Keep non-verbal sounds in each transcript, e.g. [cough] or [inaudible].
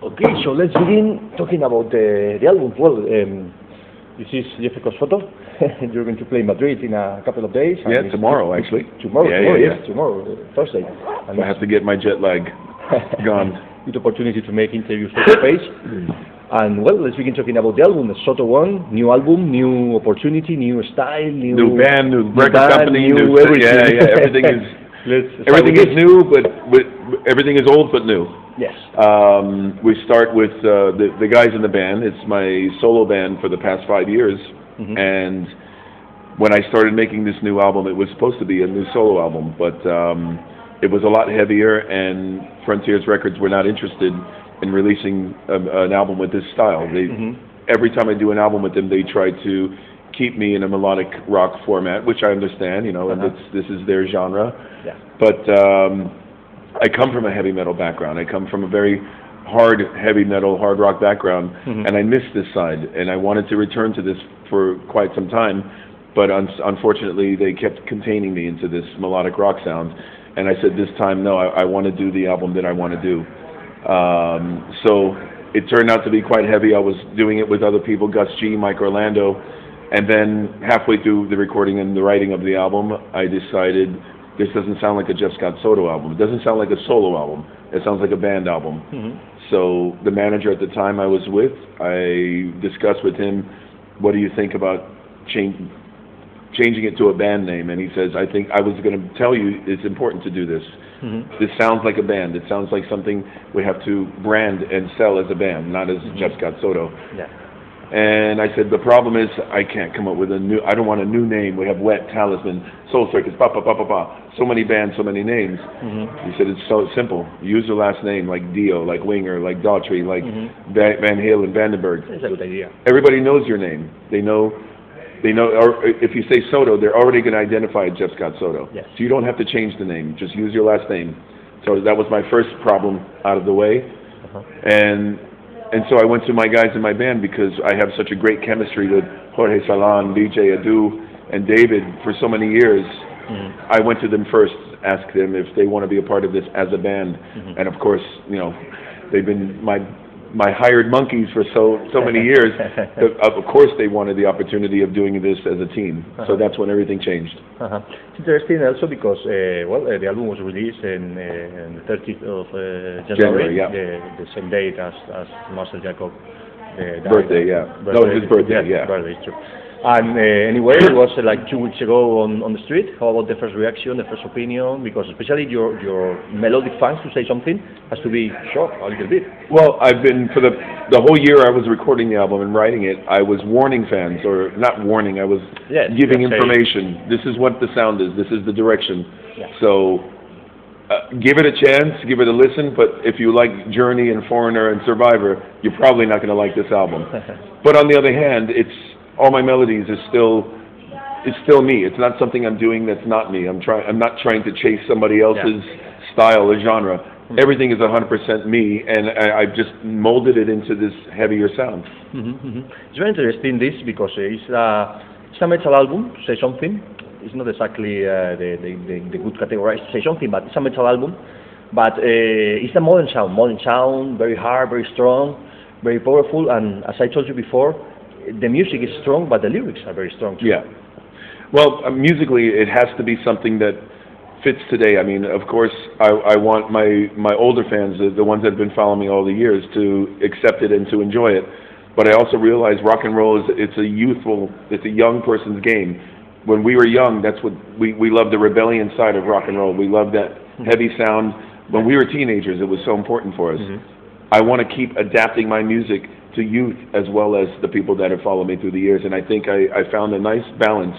Okay, so let's begin talking about the, the album. Well, um, this is Jeff Scott Soto. [laughs] You're going to play Madrid in a couple of days. Yeah, tomorrow [laughs] actually. Tomorrow, Yeah, tomorrow, yeah, yes, tomorrow, uh, Thursday. And I have to get my jet lag [laughs] gone. Good opportunity to make interviews face to face. And well, let's begin talking about the album, the Soto One, new album, new opportunity, new style, new, New band, new record band, company, new, new everything. yeah, yeah. Everything is let's everything is new, but, but everything is old but new. Yes. Um, we start with uh, the the guys in the band. It's my solo band for the past five years, Mhm. and when I started making this new album, it was supposed to be a new solo album, but um, it was a lot heavier, and Frontiers Records were not interested in releasing a, an album with this style. They, Mhm. Every time I do an album with them, they try to keep me in a melodic rock format, which I understand, you know, and Uh-huh. it's, this is their genre. Yeah. But um, I come from a heavy metal background. I come from a very hard heavy metal, hard rock background, Mhm. and I missed this side, and I wanted to return to this for quite some time. But un- unfortunately, they kept containing me into this melodic rock sound, and I said this time, no, I, I want to do the album that I want to do. Um, so it turned out to be quite heavy. I was doing it with other people, Gus G, Mike Orlando, and then halfway through the recording and the writing of the album, I decided this doesn't sound like a Jeff Scott Soto album. It doesn't sound like a solo album. It sounds like a band album. Mhm. So the manager at the time I was with, I discussed with him, what do you think about change, changing it to a band name? And he says, I think I was going to tell you it's important to do this. Mhm. This sounds like a band. It sounds like something we have to brand and sell as a band, not as Jeff Scott Soto. Yeah. And I said, the problem is I can't come up with a new, I don't want a new name. We have Wet, Talisman, Soul Circus, ba ba ba ba ba. So many bands, so many names. Mhm. He said, it's so simple. Use your last name like Dio, like Winger, like Daughtry, like Mhm. Van, Van Halen, Vandenberg. It's a good idea. Everybody knows your name. They know, they know, or if you say Soto, they're already going to identify Jeff Scott Soto. Yes. So you don't have to change the name. Just use your last name. So that was my first problem out of the way. Uh-huh. And and so I went to my guys in my band because I have such a great chemistry with Jorge Salan, BJ Adu, and David for so many years. Mhm. I went to them first, asked them if they want to be a part of this as a band, Mhm. and of course, you know, they've been my my hired monkeys for so so many years. [laughs] of of course, they wanted the opportunity of doing this as a team. Uh-huh. So that's when everything changed. Uh-huh. It's interesting also because, uh, well, uh, the album was released in, uh, on the 30th of uh, January, January, yeah. the, the same date as, as Marcel Jacob. Uh. Birthday, yeah. No, his birthday, yeah. Birthday, it's true. And uh, anyway, it was uh, like two weeks ago on, on the street. How about the first reaction, the first opinion? Because especially your, your melodic fans to say something has to be shocked a little bit. Well, I've been for the the whole year I was recording the album and writing it. I was warning fans, or not warning. I was Yes, giving information. This is what the sound is. This is the direction. Yeah. So. Uh, give it a chance, give it a listen, but if you like Journey and Foreigner and Survivor, you're probably not going to like this album. [laughs] But on the other hand, it's all my melodies is still it's still me. It's not something I'm doing that's not me. I'm trying. I'm not trying to chase somebody else's style or genre. Everything is 100% me, and I, I've just molded it into this heavier sound. Mhm, mhm. It's very interesting this because uh, it's a, it's a metal album, say something. It's not exactly uh, the, the, the, the good categorized to say something, but it's a metal album. But uh, it's a modern sound, modern sound, very hard, very strong, very powerful, and as I told you before, the music is strong, but the lyrics are very strong too. Yeah. Well, uh, musically, it has to be something that fits today. I mean, of course, I, I want my my older fans, the, the ones that have been following me all the years, to accept it and to enjoy it. But I also realize rock and roll is it's a youthful, it's a young person's game. When we were young, that's what we we loved the rebellion side of rock and roll. We loved that heavy sound. When we were teenagers, it was so important for us. Mhm. I want to keep adapting my music to youth as well as the people that have followed me through the years. And I think I, I found a nice balance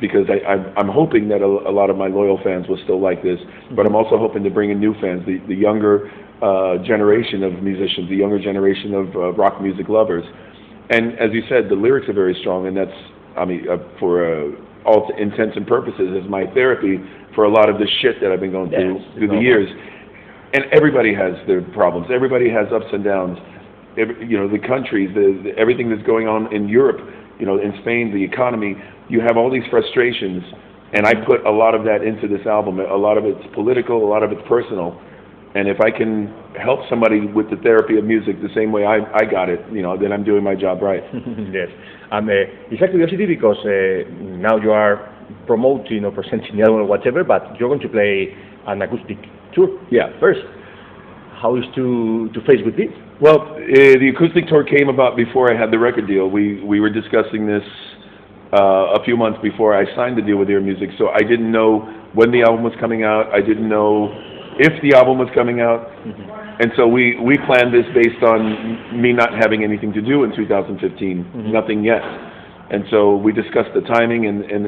because I, I'm, I'm hoping that a, a lot of my loyal fans will still like this, but I'm also hoping to bring in new fans, the, the younger uh, generation of musicians, the younger generation of uh, rock music lovers. And as you said, the lyrics are very strong, and that's, I mean, uh, for uh, all intents and purposes, is my therapy for a lot of the shit that I've been going through Yes, through the years. And everybody has their problems. Everybody has ups and downs. You know, the countries, the, the, everything that's going on in Europe, you know, in Spain, the economy. You have all these frustrations, and I put a lot of that into this album. A lot of it's political, a lot of it's personal. And if I can help somebody with the therapy of music the same way I, I got it, you know, then I'm doing my job right. [laughs] yes. And uh, it's a curiosity because uh, now you are promoting or presenting the album or whatever, but you're going to play an acoustic tour. Yeah. First, how is to to face with this? Well, uh, the acoustic tour came about before I had the record deal. We we were discussing this uh, a few months before I signed the deal with Ear Music, so I didn't know when the album was coming out. I didn't know if the album was coming out, Mm-hmm. and so we we planned this based on me not having anything to do in 2015, Mhm. nothing yet, and so we discussed the timing, and and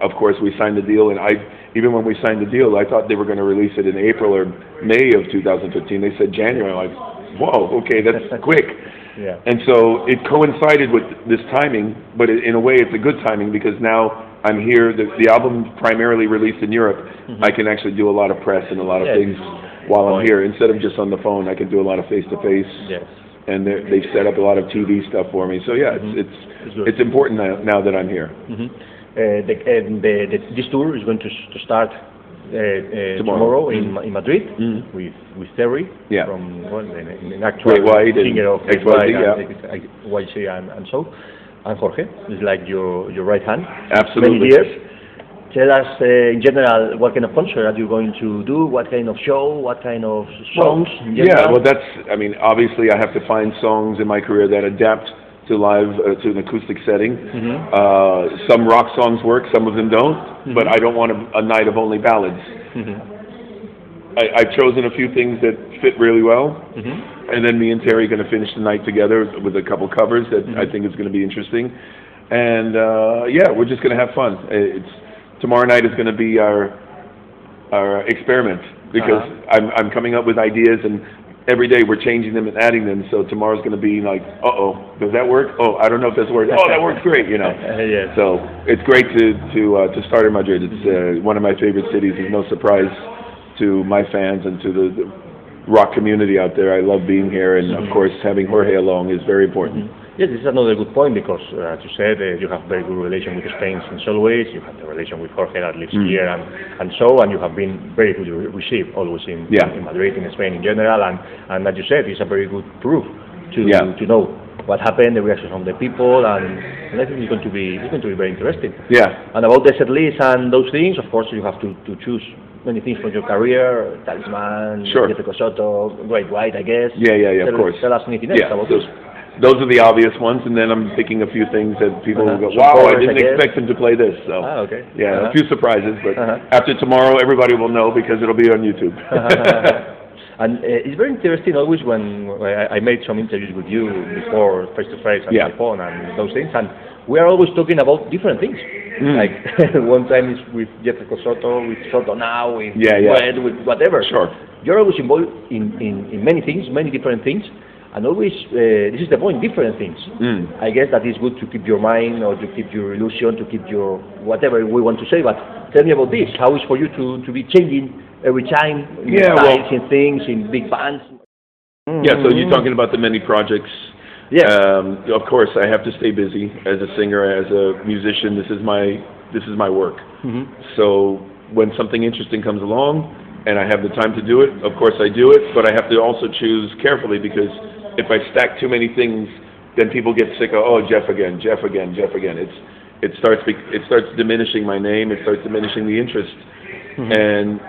of course we signed the deal, and I even when we signed the deal, I thought they were going to release it in April or May of 2015. They said January. I'm like, whoa, okay, that's [laughs] quick. Yeah. And so it coincided with this timing, but in a way it's a good timing because now I'm here. The, the album primarily released in Europe. Mhm. I can actually do a lot of press and a lot of Yeah, things while I'm here. Instead of just on the phone, I can do a lot of face to face. Yes. And they've set up a lot of TV stuff for me. So yeah, Mhm. it's it's It's important now, now that I'm here. Mhm. Uh, the, and the, the, this tour is going to, to start uh, uh, Tomorrow. tomorrow, in, Mhm. in Madrid Mhm. with with Terry Yeah. from well, an, an actual Great singer of Great Great White White, and uh, YC and, and so and Jorge is like your your right hand Absolutely. many years. Tell us uh, in general what kind of concert are you going to do? What kind of show? What kind of songs? in yeah, well, that's. I mean, obviously, I have to find songs in my career that adapt to live uh, to an acoustic setting. Mhm. Uh, some rock songs work, some of them don't. But Mhm. I don't want a, a night of only ballads. Mhm. I, I've chosen a few things that fit really well, Mhm. and then me and Terry are going to finish the night together with a couple covers that I Mhm. think is going to be interesting. And uh, yeah, we're just going to have fun. It's tomorrow night is going to be our our experiment because Uh-huh. I'm I'm coming up with ideas and every day we're changing them and adding them. So tomorrow's going to be like, uh oh, does that work? Oh, I don't know if this works. Oh, that works great, you know. [laughs] yes. So it's great to to uh, to start in Madrid. It's uh, one of my favorite cities. It's no surprise to my fans and to the, the rock community out there. I love being here, and of Mhm. course, having Jorge along is very important. Mhm. Yes, this is another good point because, uh, as you said, uh, you have very good relation with Spain since always. You have the relation with Jorge that lives Mm. here and, and so, and you have been very good re- received always in, Yeah. in Madrid, in Spain in general, and, and as you said, it's a very good proof to Yeah. to know what happened, the reaction from the people, and, and I think it's going to be it's going to be very interesting. Yeah, And about the set list and those things, of course, you have to, to choose many things from your career, Talisman, Sure. Jeff Scott Soto, Great White, I guess. yeah, yeah, yeah. Of course. Tell us anything else Yeah, about those. Those are the obvious ones, and then I'm picking a few things that people Uh-huh. will go, Some "Wow, I didn't guess." expect them to play this." So Ah, okay. yeah, Uh-huh. a few surprises, but Uh-huh. after tomorrow, everybody will know because it'll be on YouTube. [laughs] and uh, it's very interesting always when I, I made some interviews with you before face to face and Yeah. by phone and those things, and we are always talking about different things. Mm. Like [laughs] one time is with Jeff Scott Soto, with Soto now, with Yeah, yeah. Red, with whatever. Sure. You're always involved in, in, in many things, many different things, and always uh, this is the point, different things. Mm. I guess that is good to keep your mind or to keep your illusion, to keep your whatever we want to say. But tell me about this. How is for you to, to be changing every time in Yeah, well- in things, in big bands? Yeah, so you're talking about the many projects. Yeah. Um, of course, I have to stay busy as a singer, as a musician. This is my this is my work. hmm So when something interesting comes along and I have the time to do it, of course I do it. But I have to also choose carefully because if I stack too many things, then people get sick of oh Jeff again, Jeff again, Jeff again. It's it starts it starts diminishing my name. It starts diminishing the interest, and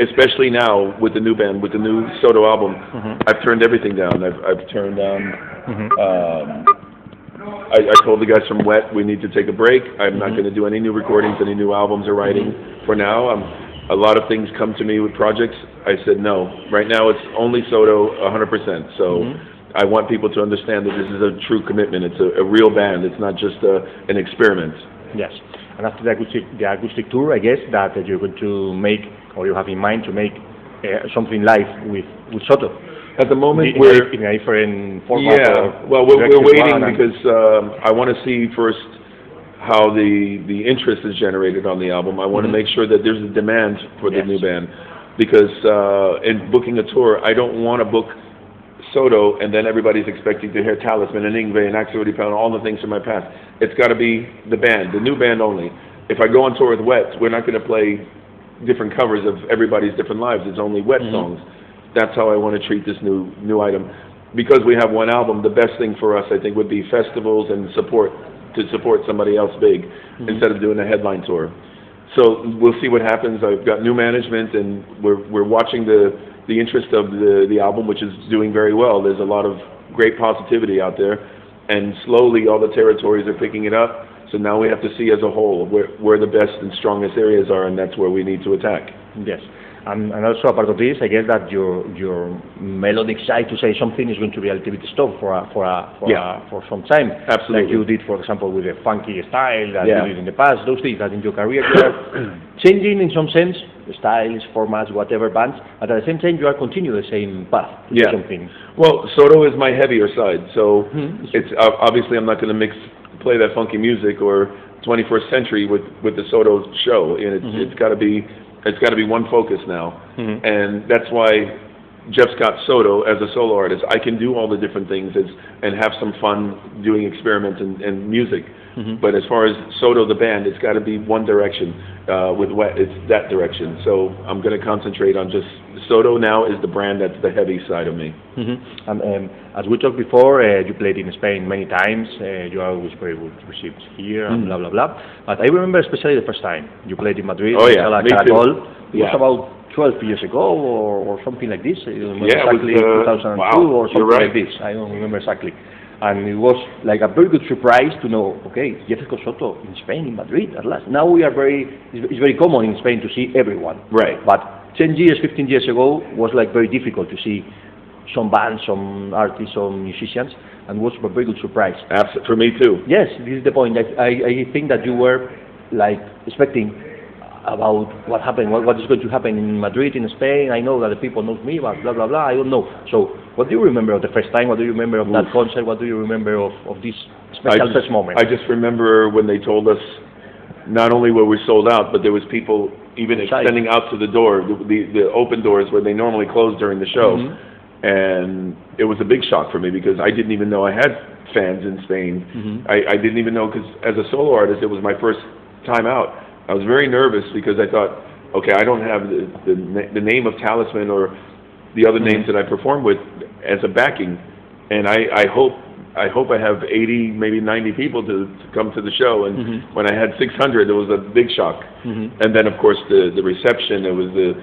especially now with the new band, with the new Soto album, Mhm. I've turned everything down. I've I've turned down. hmm Um, I, I told the guys from Wet we need to take a break. I'm not Mhm. going to do any new recordings, any new albums or writing for now. Um, a lot of things come to me with projects. I said no. Right now it's only Soto 100%. So Mhm. I want people to understand that this is a true commitment. It's a, a real band. It's not just a, an experiment. Yes. And after the acoustic, the acoustic tour, I guess that you're going to make, or you have in mind to make uh, something live with, with Soto. At the moment, in, we're in a different format. yeah. Well, we're, we're waiting because um, I want to see first how the the interest is generated on the album. I want to Mhm. make sure that there's a demand for the Yes. new band because uh, in booking a tour, I don't want to book Soto and then everybody's expecting to hear Talisman and Yngwie and Axel Pound, all the things from my past. It's got to be the band, the new band only. If I go on tour with Wet, we're not going to play different covers of everybody's different lives. It's only Wet Mhm. songs. that's how I want to treat this new new item. Because we have one album, the best thing for us, I think, would be festivals and support to support somebody else big Mm-hmm. instead of doing a headline tour. So we'll see what happens. I've got new management, and we're we're watching the the interest of the the album, which is doing very well. There's a lot of great positivity out there, and slowly all the territories are picking it up. So now we have to see as a whole where where the best and strongest areas are, and that's where we need to attack. Yes. And, and also a part of this, I guess that your your melodic side to say something is going to be a little bit stopped for a, for a, for Yeah. a, for some time. Absolutely. Like you did, for example, with the funky style that Yeah. you did in the past. Those things that in your career you are [coughs] changing in some sense, styles, formats, whatever bands, but at the same time you are continuing the same path Yeah. something. Well, Soto is my heavier side, so Mhm. it's obviously I'm not going to mix play that funky music or 21st century with with the Soto show, and it's Mhm. it's got to be it's got to be one focus now, Mhm. and that's why Jeff Scott Soto as a solo artist, I can do all the different things as, and have some fun doing experiments and, and music. Mhm. But as far as Soto the band, it's got to be one direction. Uh, with Wet, it's that direction. So I'm going to concentrate on just Soto now is the brand that's the heavy side of me. Mhm. And um, as we talked before, uh, you played in Spain many times. Uh, you are always very well received here, and Mhm. blah blah blah. But I remember especially the first time you played in Madrid. Oh, yeah, Sala me too. Caracol. It Yeah. was about 12 years ago, or, or something like this. I don't remember Yeah, it was, exactly uh, 2002 wow, or something right. like this. I don't remember exactly. And it was like a very good surprise to know, okay, Jeff Soto in Spain, in Madrid, at last. Now we are very, it's, very common in Spain to see everyone. Right. But 10 years, 15 years ago was like very difficult to see some bands, some artists, some musicians, and was a very good surprise. Abs- for me too. Yes, this is the point. I, I, I think that you were like expecting about what happened, what, what is going to happen in Madrid, in Spain. I know that the people know me, but blah blah blah. I don't know. So, what do you remember of the first time? What do you remember of that concert? What do you remember of, of this special just, first moment? I just remember when they told us not only were we sold out, but there was people even Inside. extending out to the door, the, the, the open doors where they normally close during the show. Mhm. And it was a big shock for me because I didn't even know I had fans in Spain. Mhm. I, I didn't even know because as a solo artist, it was my first time out. I was very nervous because I thought, okay, I don't have the, the, the name of Talisman or the other Mhm. names that I perform with as a backing, and I, I hope I hope I have 80, maybe 90 people to, to come to the show. And Mhm. when I had 600, it was a big shock. Mhm. And then, of course, the the reception. It was the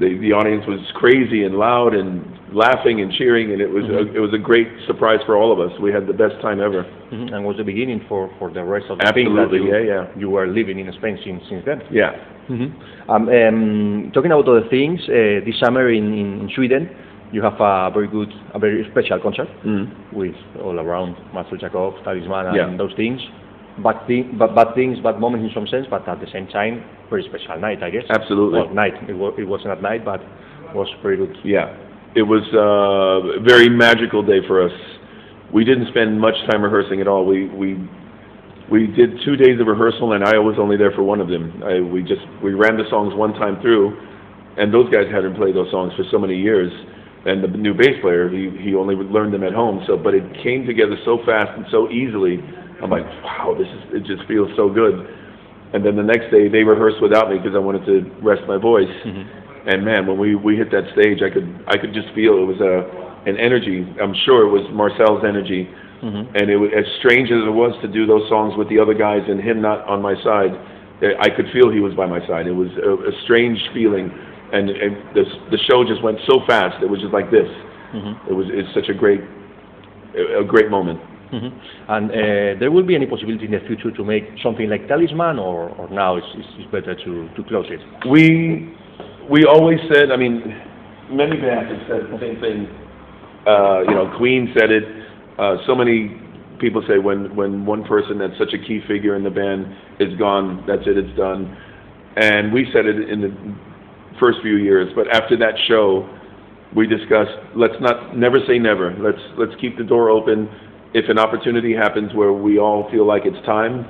the, the audience was crazy and loud and laughing and cheering, and it was Mhm. a, it was a great surprise for all of us. We had the best time ever. Mhm. And was the beginning for, for the rest of the things that Absolutely, you, yeah, yeah. you were living in Spain since, since then. Yeah. Mhm. Um, um, talking about other things, uh, this summer in, in Sweden, you have a very good, a very special concert Mm. with all around Marcel Jacob, Talisman, and Yeah. those things. Bad, thing, bad, bad things, bad moments in some sense, but at the same time, very special night, I guess. Absolutely. Well, night. It, was, it wasn't at night, but was very good. Yeah, it was uh, a very magical day for us. We didn't spend much time rehearsing at all. We we we did two days of rehearsal, and I was only there for one of them. I, we just we ran the songs one time through, and those guys hadn't played those songs for so many years. And the new bass player, he he only learned them at home. So, but it came together so fast and so easily. I'm like, wow, this is it just feels so good. And then the next day they rehearsed without me because I wanted to rest my voice. And man, when we we hit that stage, I could I could just feel it was a an energy. I'm sure it was Marcel's energy, Mhm. and it was as strange as it was to do those songs with the other guys and him not on my side. eh, I could feel he was by my side. It was a, a strange feeling, and, and the the show just went so fast. It was just like this. Mhm. It was it's such a great a great moment. Mhm. And uh, there will be any possibility in the future to make something like Talisman, or, or now it's, it's, it's better to, to close it? We we always said. I mean, many bands have said the same thing. Uh, you know, Queen said it. Uh, so many people say when when one person that's such a key figure in the band is gone, that's it. It's done. And we said it in the first few years, but after that show, we discussed let's not never say never. Let's let's keep the door open. If an opportunity happens where we all feel like it's time,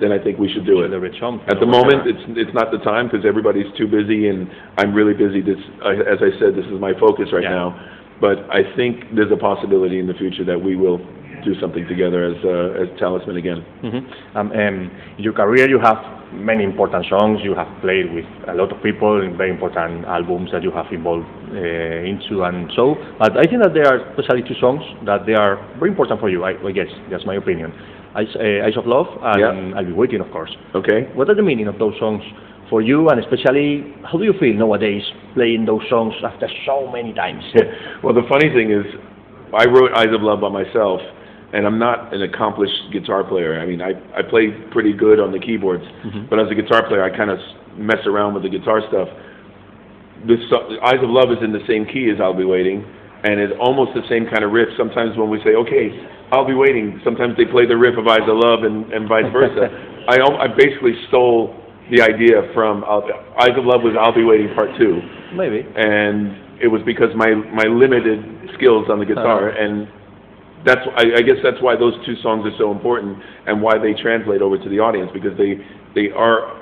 then I think we should do it. At the moment, it's it's not the time because everybody's too busy, and I'm really busy. This, I- as I said, this is my focus right Yeah. now. But I think there's a possibility in the future that we will do something together as uh, as Talisman again. Mhm. Um, um, in your career, you have many important songs. You have played with a lot of people in very important albums that you have involved uh, into, and so. But I think that there are especially two songs that they are very important for you. I, I guess that's my opinion. Eyes, uh, Eyes of Love and Yeah. I'll Be Waiting, of course. Okay. What are the meaning of those songs for you, and especially how do you feel nowadays playing those songs after so many times? [laughs] well, the funny thing is, I wrote Eyes of Love by myself, and I'm not an accomplished guitar player. I mean, I, I play pretty good on the keyboards, but as a guitar player, I kind of mess around with the guitar stuff. This Eyes of Love is in the same key as I'll Be Waiting, and it's almost the same kind of riff. Sometimes when we say, okay, I'll Be Waiting, sometimes they play the riff of Eyes of Love and, and vice versa. [laughs] I, I basically stole the idea from I'll, Eyes of Love was I'll Be Waiting Part 2 Maybe. and it was because my my limited skills on the guitar Uh-huh. and that's I, I guess that's why those two songs are so important and why they translate over to the audience because they they are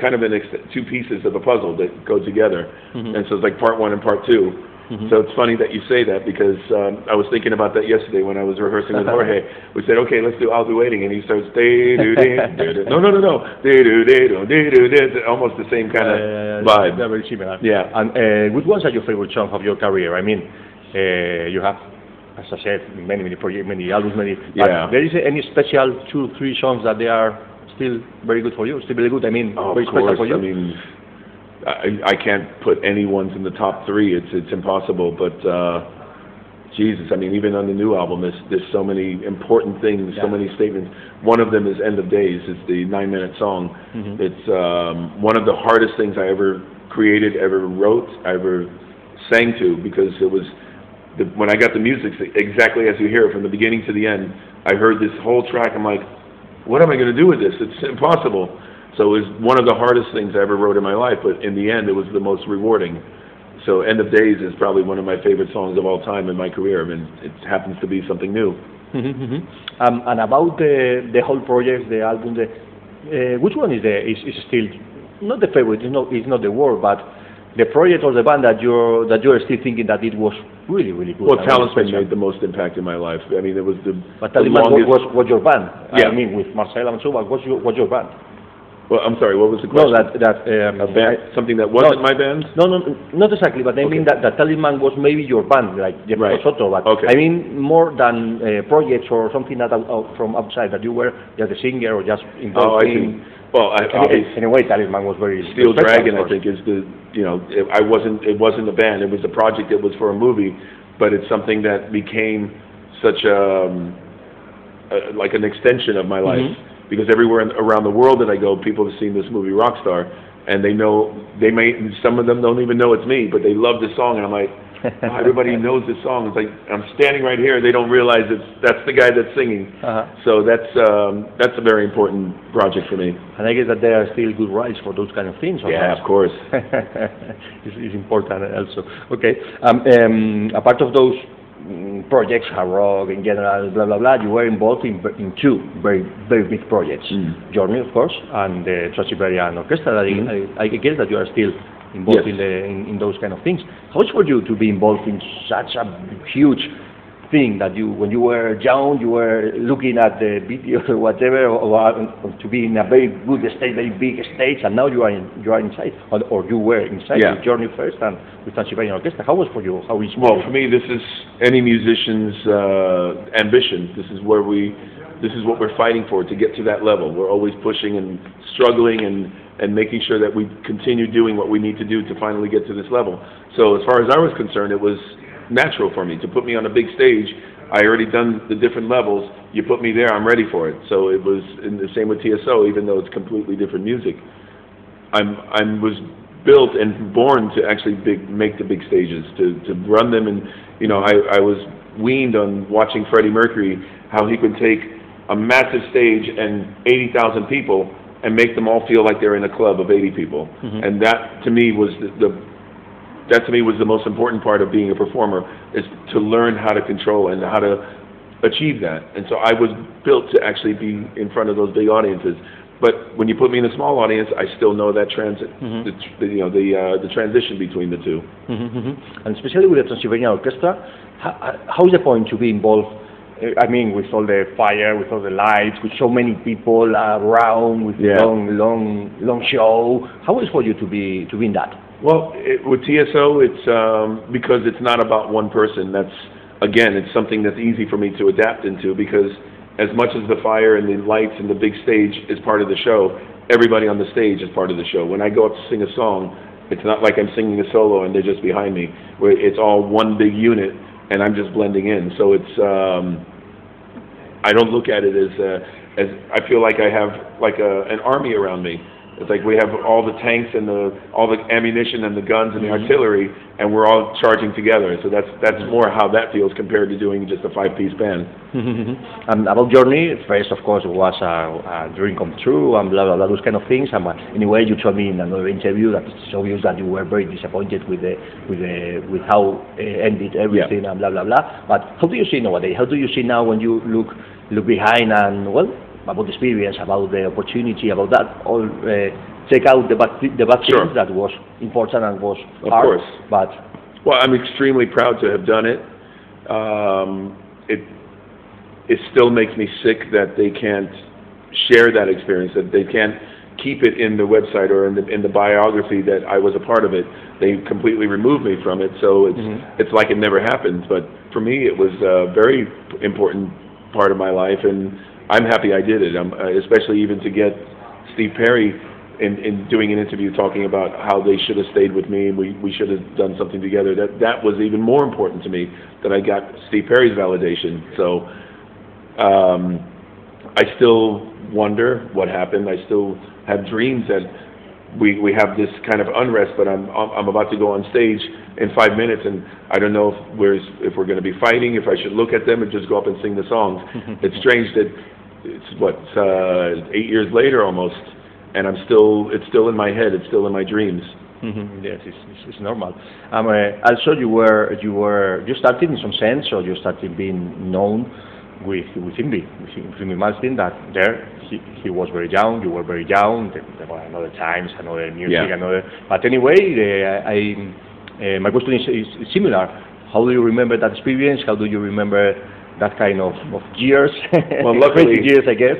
kind of an ex- two pieces of a puzzle that go together Mhm. and so it's like part one and part 2 Mhm. so it's funny that you say that because um, I was thinking about that yesterday when I was rehearsing with Jorge. [laughs] We said, okay, let's do I'll Be Waiting, and he starts dee doo dee doo doo. No, no, no, no. Almost the same kind of Uh, vibe. They're very similar. Yeah. And uh, which ones are your favorite songs of your career? I mean, uh, you have, as I said, many, many projects, many albums, many. but Yeah. There is any special two, three songs that they are still very good for you? Still very good. I mean, Oh, very special for you. I mean, I, I can't put any ones in the top three. It's it's impossible. But uh, Jesus, I mean, even on the new album, there's there's so many important things, so many statements. One of them is "End of Days." It's the nine-minute song. Mhm. It's um, one of the hardest things I ever created, ever wrote, ever sang to because it was the, when I got the music exactly as you hear it from the beginning to the end. I heard this whole track. I'm like, what am I going to do with this? It's impossible. So it was one of the hardest things I ever wrote in my life, but in the end, it was the most rewarding. So End of Days is probably one of my favorite songs of all time in my career. I mean, it happens to be something new. Mhm, mhm. um, and about the the whole project, the album, the, uh, which one is the is, is still not the favorite? It's not it's not the word, but the project or the band that you're that you're still thinking that it was really really good. Well, and really Talisman made the most impact in my life. I mean, it was the, But the Taliban longest. was, was, was your band. Yeah. I mean, with Marcel and so on, what's your, what's your band? well, I'm sorry, what was the No, question? that, that, um, a band, something that wasn't my band? no, no, not exactly, but I mean Okay. that, that Talisman was maybe your band, like Jeff Right. Soto, but Okay. I mean more than uh, projects or something that out, out from outside, that you were just a singer or just Oh, involved I in. Well, I, Any- obviously, Anyway, Talisman was very Steel Dragon, I think, is the you know it, I wasn't it wasn't a band. It was a project that was for a movie, but it's something that became such a, um, a like an extension of my life Mhm. because everywhere in, around the world that I go, people have seen this movie Rockstar, and they know they may some of them don't even know it's me, but they love the song, and I'm like. "Oh, [laughs] everybody knows this song. It's like I'm standing right here. And they don't realize it's that's the guy that's singing. Uh-huh. So that's um, that's a very important project for me. And I guess that there are still good rights for those kind of things. Yeah, of course. [laughs] it's, it's important also. Okay. Um, um, apart of those mm, projects, hard rock in general, blah blah blah, you were involved in, in two very very big projects. Mm. Journey, of course, and the Trans-Siberian Orchestra. I, Mhm. I, I guess that you are still involved Yes. in, the, in, in those kind of things. How is for you to be involved in such a huge thing that you, when you were young, you were looking at the videos or whatever, or, or to be in a very good stage, very big stage, and now you are in, you are inside, or, or you were inside Yeah. the journey first, and with Trans-Siberian Orchestra. How was for you? How is Well, for me, this is any musician's uh, ambition. This is where we, this is what we're fighting for to get to that level. We're always pushing and struggling and and making sure that we continue doing what we need to do to finally get to this level. So as far as I was concerned, it was natural for me to put me on a big stage. I already done the different levels. You put me there, I'm ready for it. So it was in the same with TSO, even though it's completely different music. I'm I was built and born to actually big, make the big stages, to to run them, and you know I I was weaned on watching Freddie Mercury how he could take a massive stage and 80,000 people and make them all feel like they're in a club of 80 people, Mhm. and that to me was the, the that to me was the most important part of being a performer is to learn how to control and how to achieve that. And so I was built to actually be in front of those big audiences. But when you put me in a small audience, I still know that transit, Mhm. the, the, you know, the uh, the transition between the two. Mhm, mhm. And especially with the Trans-Siberian Orchestra, how, how is the point to be involved? I mean, with all the fire, with all the lights, with so many people around, with Yeah. long, long, long show. How is it for you to be to be in that? Well, it, with TSO, it's um, because it's not about one person. That's again, it's something that's easy for me to adapt into because as much as the fire and the lights and the big stage is part of the show, everybody on the stage is part of the show. When I go up to sing a song, it's not like I'm singing a solo and they're just behind me. Where it's all one big unit and I'm just blending in. So it's um, I don't look at it as uh, as I feel like I have like a, an army around me. It's like we have all the tanks and the all the ammunition and the guns and the Mhm. artillery, and we're all charging together. So that's that's more how that feels compared to doing just a five-piece band. and about Journey, first, of course, was a, a dream come true and blah, blah, blah, those kind of things. And uh, anyway, you told me in another interview that it's obvious that you were very disappointed with the, with the, with how uh, ended everything and blah, blah, blah. But how do you see nowadays? How do you see now when you look, look behind and, well, about the experience, about the opportunity, about that, all, uh, take out the bad, the bad Sure. things that was important and was Of hard, course. but Well, I'm extremely proud to have done it. Um, it it still makes me sick that they can't share that experience, that they can't keep it in the website or in the in the biography that I was a part of it. They completely removed me from it, so it's Mhm. it's like it never happened. But for me, it was a very important part of my life, and I'm happy I did it. I'm, uh, especially even to get Steve Perry in, in doing an interview talking about how they should have stayed with me and we, we should have done something together. That that was even more important to me that I got Steve Perry's validation. So um, I still wonder what happened. I still have dreams that we we have this kind of unrest, but I'm I'm about to go on stage in five minutes, and I don't know if we're if we're going to be fighting, if I should look at them and just go up and sing the songs. [laughs] it's strange that it's what uh, eight years later almost, and I'm still it's still in my head. It's still in my dreams. Mhm, Yes, it's, it's, it's normal. Um, uh, also, you were you were you started in some sense, or you started being known with with Yngwie, with Yngwie Malmsteen. That there he, he was very young, you were very young. There, there were another times, another music, Yeah. another. But anyway, uh, I uh, my question is, is similar. How do you remember that experience? How do you remember that kind of, of gears. Well, [laughs] luckily- crazy years, I guess.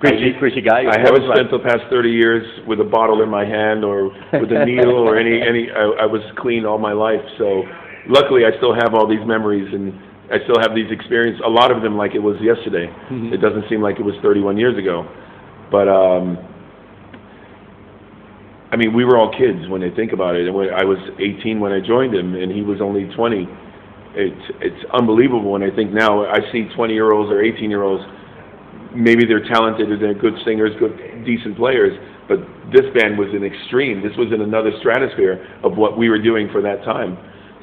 Crazy, I- crazy guy. I haven't course, spent the past 30 years with a bottle in my hand or with a needle or any any. I, I was clean all my life, so luckily I still have all these memories and I still have these experiences. A lot of them like it was yesterday. Mhm. It doesn't seem like it was 31 years ago, but um, I mean we were all kids when they think about it. And when I was 18 when I joined him, and he was only 20. It's it's unbelievable And I think now. I see 20 year olds or 18 year olds maybe they're talented and they're good singers, good, decent players, but this band was an extreme. This was in another stratosphere of what we were doing for that time.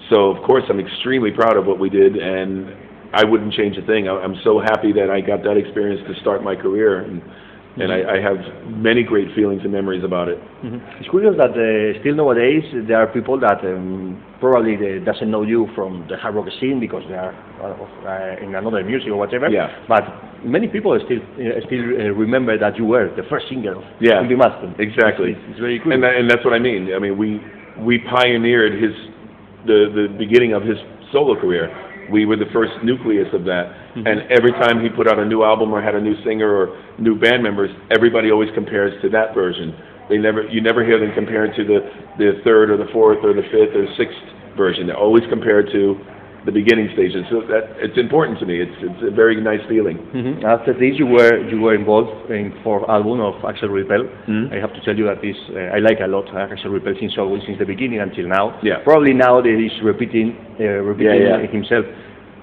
So, of course, I'm extremely proud of what we did, and I wouldn't change a thing. I'm so happy that I got that experience to start my career, and, and I, I have many great feelings and memories about it. Mhm. It's curious that uh, still nowadays there are people that um, probably they doesn't know you from the hard rock scene because they are uh, uh, in another music or whatever. Yeah. But many people still uh, still uh, remember that you were the first singer of Yeah. Yngwie Malmsteen. Exactly. It's, it's very cool. And, that, and that's what I mean. I mean, we we pioneered his the the beginning of his solo career. We were the first nucleus of that. Mhm. And every time he put out a new album or had a new singer or new band members, everybody always compares to that version. They never you never hear them compared to the the third or the fourth or the fifth or sixth version. They're always compared to the beginning stages. So that it's important to me. It's it's a very nice feeling. Mhm. After this, you were you were involved in fourth album of Axel Rudi Pell. Mhm. I have to tell you that this uh, I like a lot uh, Axel Rudi Pell since always since the beginning until now. Yeah. Probably now that he's repeating uh, repeating Yeah, yeah. himself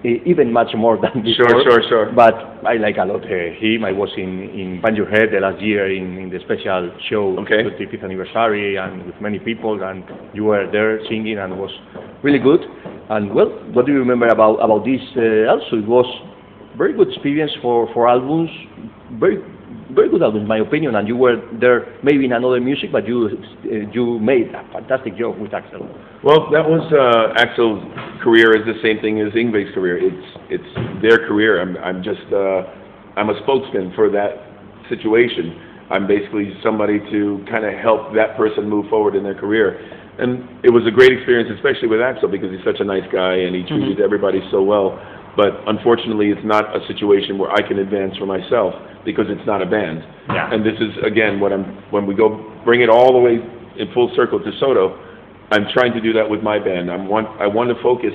even much more than before. Sure, sure, sure. But I like a lot uh, him. I was in in Bang Your Head the last year in, in the special show Okay. with the fifth anniversary and with many people and you were there singing and it was really good. And well, what do you remember about about this? Uh, also, it was very good experience for for albums. Very very good album, in my opinion. And you were there maybe in another music, but you uh, you made a fantastic job with Axel. Well, that was uh, Axel's career is the same thing as Yngwie's career. It's it's their career. I'm I'm just uh, I'm a spokesman for that situation. I'm basically somebody to kind of help that person move forward in their career. And it was a great experience, especially with Axel, because he's such a nice guy and he treated everybody so well. But unfortunately, it's not a situation where I can advance for myself because it's not a band. Yeah. And this is again what I'm when we go bring it all the way in full circle to Soto. I'm trying to do that with my band. I'm want I want to focus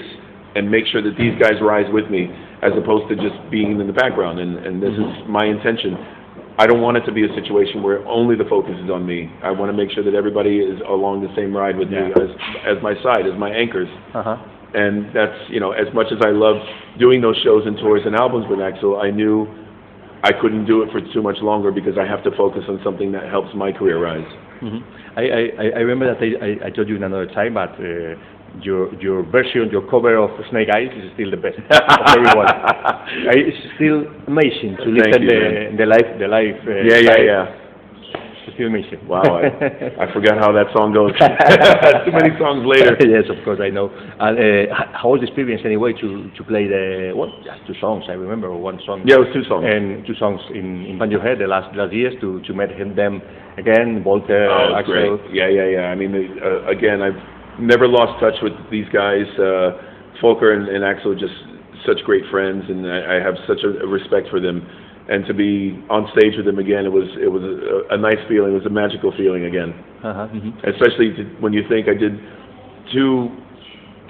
and make sure that these guys rise with me as opposed to just being in the background. And, and this is my intention. I don't want it to be a situation where only the focus is on me. I want to make sure that everybody is along the same ride with me as as my side, as my anchors. Uh-huh. And that's you know, as much as I love doing those shows and tours and albums with Axel, I knew I couldn't do it for too much longer because I have to focus on something that helps my career rise. Mhm. I, I, I- I remember that I, I, I told you in another time, but uh, your your version, your cover of Snake Eyes is still the best of everyone. [laughs] It's still amazing to Thank listen you, the man. the live the live. Uh, Yeah, yeah, yeah. Still amazing. Wow, I, I forgot how that song goes. [laughs] Too many songs later. [laughs] yes, of course, I know. And uh, how was the experience anyway to to play the well, just two songs? I remember one song. Yeah, it was two songs. And two songs in in Bang Your Head the last last years to to meet him them again, Walter, Oh, Axel. great. Yeah, yeah, yeah. I mean, uh, again, I've never lost touch with these guys. Uh, Volker and, and Axel are just such great friends, and I, I have such a respect for them. And to be on stage with them again, it was it was a, a nice feeling. It was a magical feeling again, Uh-huh. mhm. especially to, when you think I did two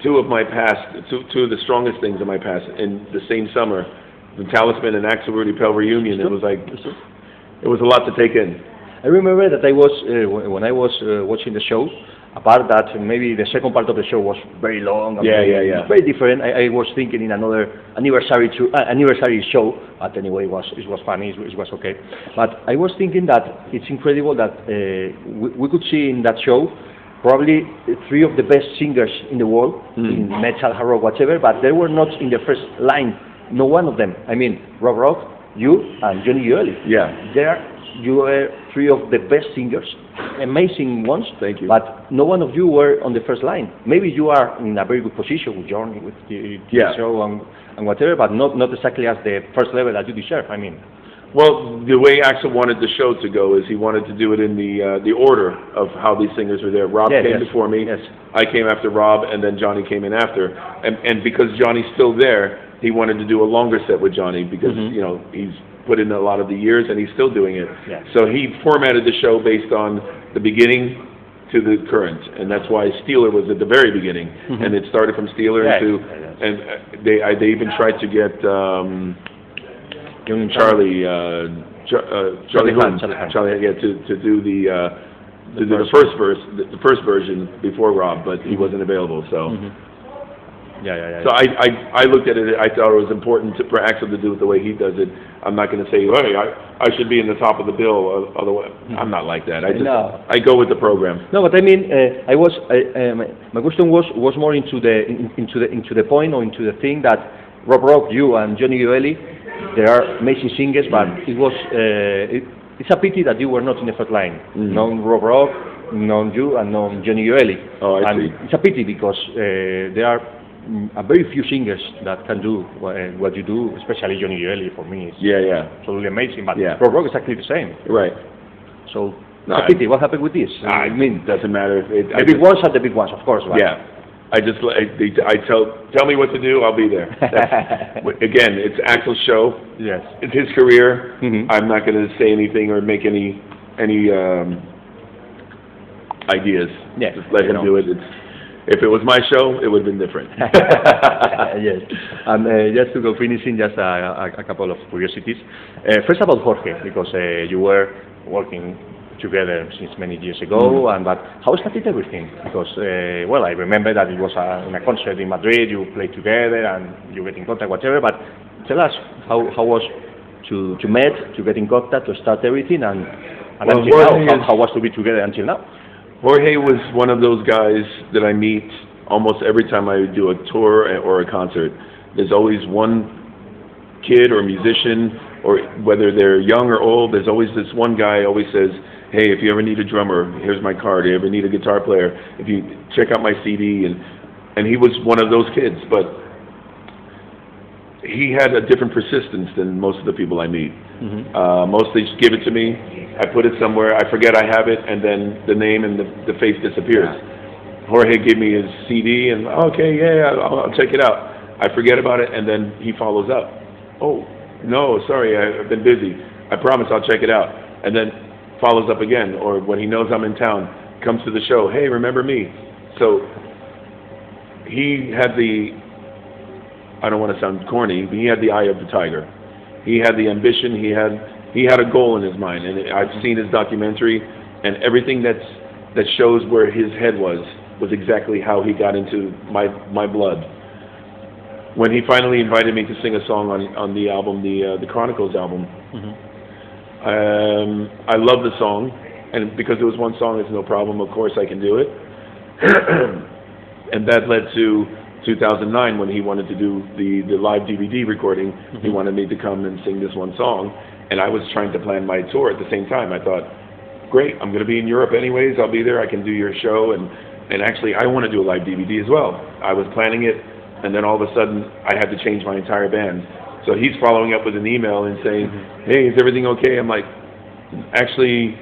two of my past, two two of the strongest things of my past in the same summer, the Talisman and Axel Rudi Pell reunion. It was like it was a lot to take in. I remember that I was uh, when when I was uh, watching the show. Apart that maybe the second part of the show was very long. and Yeah, very, yeah, yeah. Very different. I, I was thinking in another anniversary to, uh, anniversary show, but anyway, it was it was funny. It, was- it was okay. But I was thinking that it's incredible that uh, we, we could see in that show probably three of the best singers in the world Mm. in metal, hard rock, whatever. But they were not in the first line. No one of them. I mean, Rob Rock, you, and Johnny Gioeli. Yeah. There, you were three of the best singers, amazing ones. Thank you. But no one of you were on the first line. Maybe you are in a very good position with Johnny, with the, the Yeah. show and, and whatever, but not, not exactly as the first level that you deserve. I mean, Well, the way Axel wanted the show to go is he wanted to do it in the uh, the order of how these singers were there. Rob Yes, came yes, before me. yes. I came after Rob, and then Johnny came in after. And and because Johnny's still there, he wanted to do a longer set with Johnny because Mhm. you know he's put in a lot of the years and he's still doing it. Yeah. So he formatted the show based on the beginning to the current, and that's why Steeler was at the very beginning, Mhm. and it started from Steeler Yes, into, and they I, they even tried to get. Um, Young Charlie, uh, uh, Charlie Charlie, Huhn, Charlie Huhn. Charlie, yeah, to to do the uh, do the first first verse, the, the first version before Rob, but he wasn't available. So, Mhm. Yeah, yeah, yeah. so I, I I looked at it. I thought it was important to, for Axel to do it the way he does it. I'm not going to say, hey, I I should be in the top of the bill. uh, Otherwise, I'm not like that. I just No. I go with the program. No, but I mean, uh, I was, I, uh, my, my question was was more into the in, into the into the point or into the thing that Rob Rock, you and Johnny Gioeli, they are amazing singers, but it was uh, it, it's a pity that you were not in the first line. Mhm. Non Rob Rock, non you, and non Johnny Gioeli. Oh, I and see. It's a pity because uh, there are a very few singers that can do what, uh, what you do, especially Johnny Gioeli. For me, it's Yeah, yeah, absolutely amazing. But Yeah. Rob Rock is exactly the same. right. So No, I- pity. What happened with this? I mean, doesn't matter. It, I the big just- ones are the big ones, of course. Yeah. I just I, I tell tell me what to do. I'll be there. [laughs] Again, it's Axel's show. Yes. It's his career. Mhm. I'm not going to say anything or make any any um, ideas. Yeah, Just let him know. do it. It's, if it was my show, it would have been different. [laughs] yes. And uh, just to go finishing, just a, a, a couple of curiosities. Uh, first about Jorge, because uh, you were working together since many years ago, Mhm. and but how started everything? Because uh, well, I remember that it was a, in a concert in Madrid. You played together and you get in contact, whatever. But tell us how how was to to meet, to get in contact, to start everything, and and Well, until now, how, how was to be together until now? Jorge was one of those guys that I meet almost every time I do a tour or a concert. There's always one kid or musician, or whether they're young or old, there's always this one guy always says, hey, if you ever need a drummer, here's my card. If you ever need a guitar player, if you check out my CD. And, and he was one of those kids, but he had a different persistence than most of the people I meet. Mhm. Uh, most they just give it to me, I put it somewhere, I forget I have it, and then the name and the, the face disappears. Jorge gave me his CD, and okay, yeah, I'll, I'll check it out. I forget about it, and then he follows up. Oh, no, sorry, I, I've been busy. I promise I'll check it out. And then follows up again, or when he knows I'm in town, comes to the show. Hey, remember me? So he had the, I don't want to sound corny, but he had the eye of the tiger. He had the ambition. He had he had a goal in his mind, and I've seen his documentary, and everything that's that shows where his head was was exactly how he got into my my blood. When he finally invited me to sing a song on on the album, the uh, the Chronicles album, um, I love the song, and because it was one song, it's no problem. Of course, I can do it. [clears throat] and that led to 2009 when he wanted to do the the live DVD recording. He mm-hmm. wanted me to come and sing this one song, and I was trying to plan my tour at the same time. I thought, great, I'm going to be in Europe anyways. I'll be there. I can do your show, and and actually, I want to do a live DVD as well. I was planning it, and then all of a sudden, I had to change my entire band. So he's following up with an email and saying, mm-hmm. "Hey, is everything okay?" I'm like, "Actually,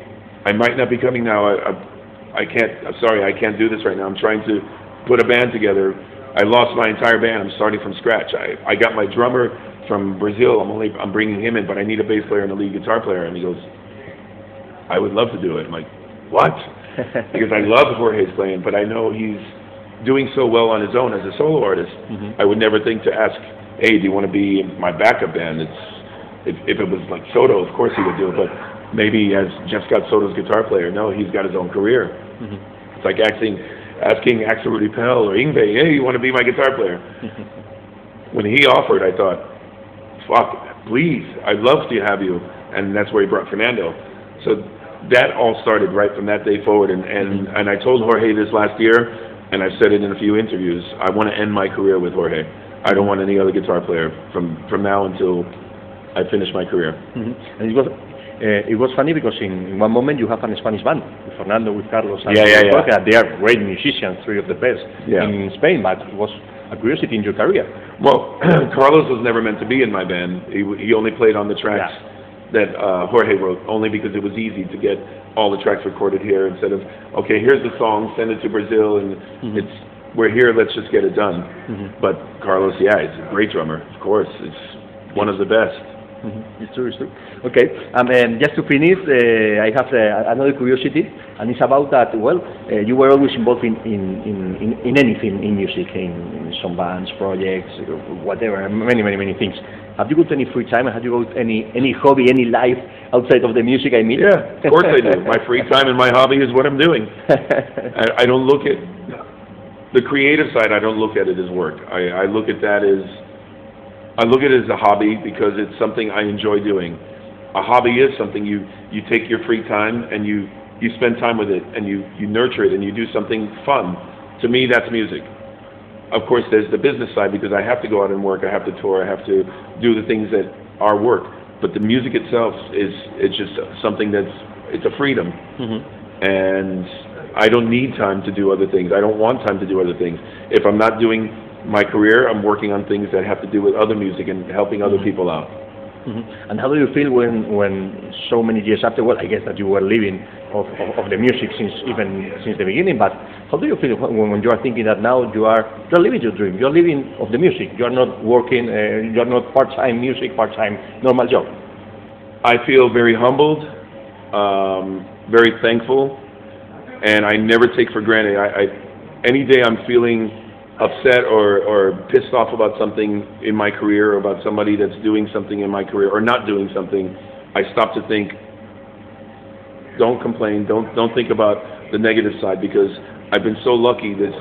I might not be coming now. I, I, I can't. I'm sorry, I can't do this right now. I'm trying to put a band together. I lost my entire band. I'm starting from scratch. I, I got my drummer from Brazil. I'm only I'm bringing him in, but I need a bass player and a lead guitar player." And he goes, "I would love to do it." I'm like, "What?" [laughs] because I love Jorge's playing, but I know he's doing so well on his own as a solo artist. Mm-hmm. I would never think to ask, "Hey, do you want to be my backup band?" It's if, if it was like Soto, of course he would do it, but maybe as Jeff Scott Soto's guitar player, no, he's got his own career. Mm-hmm. It's like asking asking Axel Rudi Pell or Yngwie, "Hey, you want to be my guitar player?" [laughs] when he offered, I thought, "Fuck, please, I'd love to have you," and that's where he brought Fernando. So that all started right from that day forward, and and and I told Jorge this last year, and I've said it in a few interviews. I want to end my career with Jorge. I don't want any other guitar player from from now until I finish my career. Mhm. And he was uh, it was funny because in, in one moment you have a Spanish band with Fernando, with Carlos, and Yeah, yeah, yeah. They are great musicians, three of the best Yeah. in Spain. But it was a curiosity in your career. Well, [clears throat] Carlos was never meant to be in my band. He he only played on the tracks that uh, Jorge wrote, only because it was easy to get all the tracks recorded here instead of okay, here's the song, send it to Brazil, and it's we're here, let's just get it done. But Carlos, yeah, he's a great drummer, of course. It's one of the best. Mhm. It's true, it's true. Okay, um, and just to finish, uh, I have uh, another curiosity, and it's about that. Well, uh, you were always involved in in, in, in, in anything in music, in, in some bands, projects, whatever, many, many, many things. Have you got any free time? Have you got any any hobby, any life outside of the music? I mean, Yeah, of course I do. My free time and my hobby is what I'm doing. [laughs] I, I don't look at the creative side. I don't look at it as work. I, I look at that as I look at it as a hobby because it's something I enjoy doing. A hobby is something you you take your free time and you you spend time with it and you you nurture it and you do something fun. To me, that's music. Of course, there's the business side because I have to go out and work. I have to tour. I have to do the things that are work. But the music itself is it's just something that's it's a freedom Mhm. and I don't need time to do other things. I don't want time to do other things. If I'm not doing my career, I'm working on things that have to do with other music and helping other people out. Mhm. And how do you feel when, when so many years after? Well, I guess that you were living of, of, of the music since even since the beginning. But how do you feel when, when you are thinking that now you are you are living your dream? You are living of the music. You are not working. Uh, you are not part-time music, part-time normal job. I feel very humbled, um, very thankful, and I never take for granted. I, I any day I'm feeling upset or, or pissed off about something in my career or about somebody that's doing something in my career or not doing something, I stop to think, don't complain, don't don't think about the negative side because I've been so lucky. There's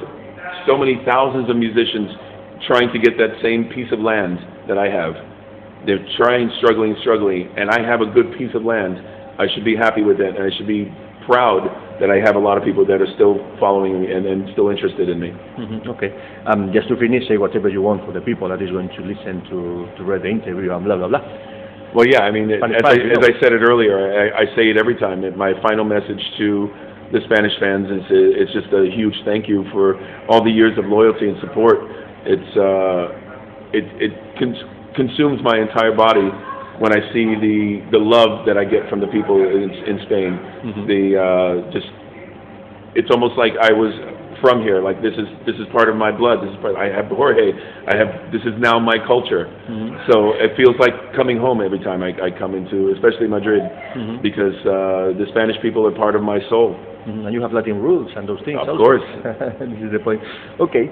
so many thousands of musicians trying to get that same piece of land that I have. They're trying, struggling, struggling, and I have a good piece of land. I should be happy with it, and I should be proud that I have a lot of people that are still following me and, and still interested in me. Mhm, Okay. Um, just to finish, say whatever you want for the people that is going to listen to to read the interview and blah blah blah. Well, yeah, I mean, as, I, as. I said it earlier, I, I say it every time. that My final message to the Spanish fans is it's just a huge thank you for all the years of loyalty and support. It's uh, it it cons- consumes my entire body when I see the the love that I get from the people in, in Spain. Mhm. The uh, just it's almost like I was from here. Like this is this is part of my blood. This is part. I have Jorge. I have this is now my culture. Mhm. So it feels like coming home every time I, I come into, especially Madrid, Mhm. because uh, the Spanish people are part of my soul. Mhm. And you have Latin roots and those things. Of also. course. [laughs] this is the point. Okay.